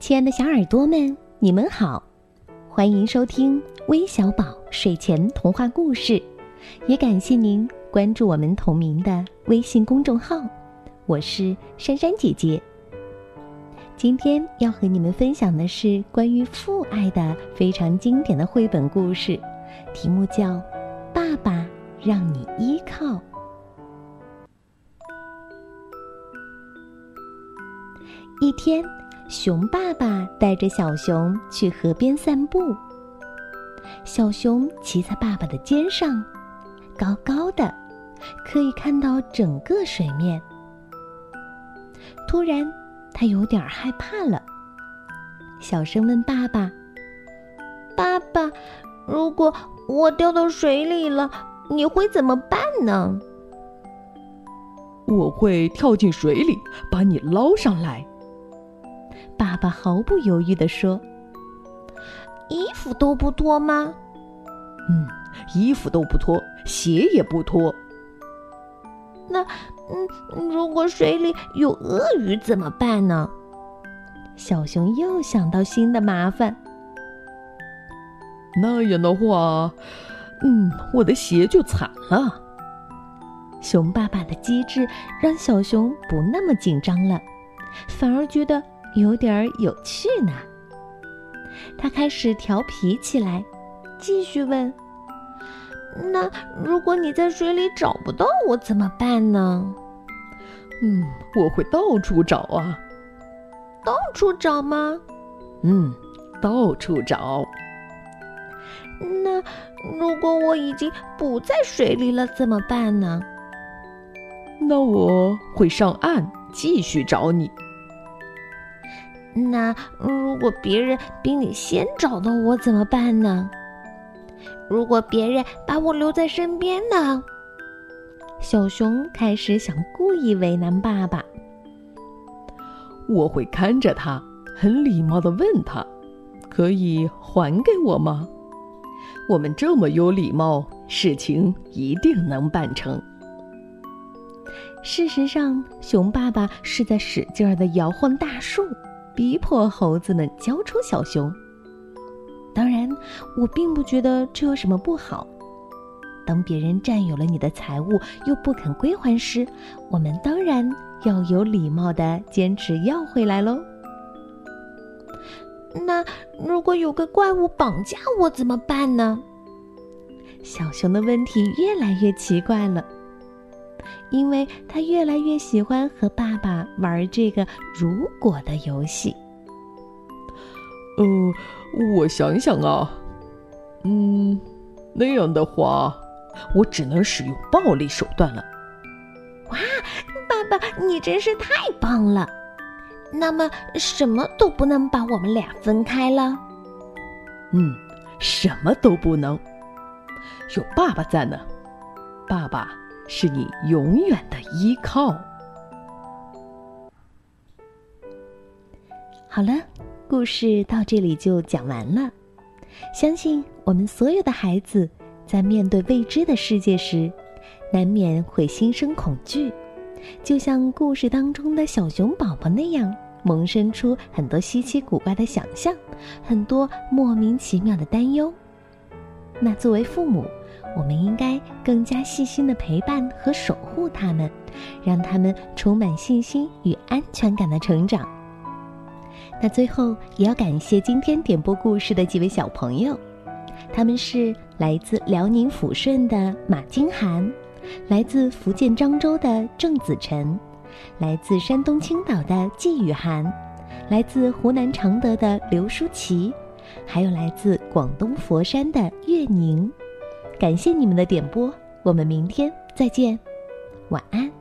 亲爱的小耳朵们，你们好，欢迎收听微小宝睡前童话故事，也感谢您关注我们同名的微信公众号。我是珊珊姐姐。今天要和你们分享的是关于父爱的非常经典的绘本故事，题目叫《爸爸让你依靠》。一天。熊爸爸带着小熊去河边散步。小熊骑在爸爸的肩上，高高的，可以看到整个水面。突然，他有点害怕了，小声问爸爸：“爸爸，如果我掉到水里了，你会怎么办呢？”“我会跳进水里，把你捞上来。”爸爸毫不犹豫地说：“衣服都不脱吗？”“嗯，衣服都不脱，鞋也不脱。”“那，嗯，如果水里有鳄鱼怎么办呢？”小熊又想到新的麻烦。那样的话，嗯，我的鞋就惨了。熊爸爸的机智让小熊不那么紧张了，反而觉得。有点有趣呢。他开始调皮起来，继续问：“那如果你在水里找不到我怎么办呢？”“嗯，我会到处找啊。”“到处找吗？”“嗯，到处找。”“那如果我已经不在水里了怎么办呢？”“那我会上岸继续找你。”那如果别人比你先找到我怎么办呢？如果别人把我留在身边呢？小熊开始想故意为难爸爸。我会看着他，很礼貌的问他：“可以还给我吗？”我们这么有礼貌，事情一定能办成。事实上，熊爸爸是在使劲儿的摇晃大树。逼迫猴子们交出小熊。当然，我并不觉得这有什么不好。当别人占有了你的财物又不肯归还时，我们当然要有礼貌的坚持要回来喽。那如果有个怪物绑架我怎么办呢？小熊的问题越来越奇怪了。因为他越来越喜欢和爸爸玩这个“如果”的游戏。嗯，我想想啊，嗯，那样的话，我只能使用暴力手段了。哇，爸爸，你真是太棒了！那么，什么都不能把我们俩分开了？嗯，什么都不能。有爸爸在呢，爸爸。是你永远的依靠。好了，故事到这里就讲完了。相信我们所有的孩子在面对未知的世界时，难免会心生恐惧，就像故事当中的小熊宝宝那样，萌生出很多稀奇古怪的想象，很多莫名其妙的担忧。那作为父母，我们应该更加细心的陪伴和守护他们，让他们充满信心与安全感的成长。那最后也要感谢今天点播故事的几位小朋友，他们是来自辽宁抚顺的马金涵，来自福建漳州的郑子晨，来自山东青岛的季雨涵，来自湖南常德的刘舒淇，还有来自广东佛山的岳宁。感谢你们的点播，我们明天再见，晚安。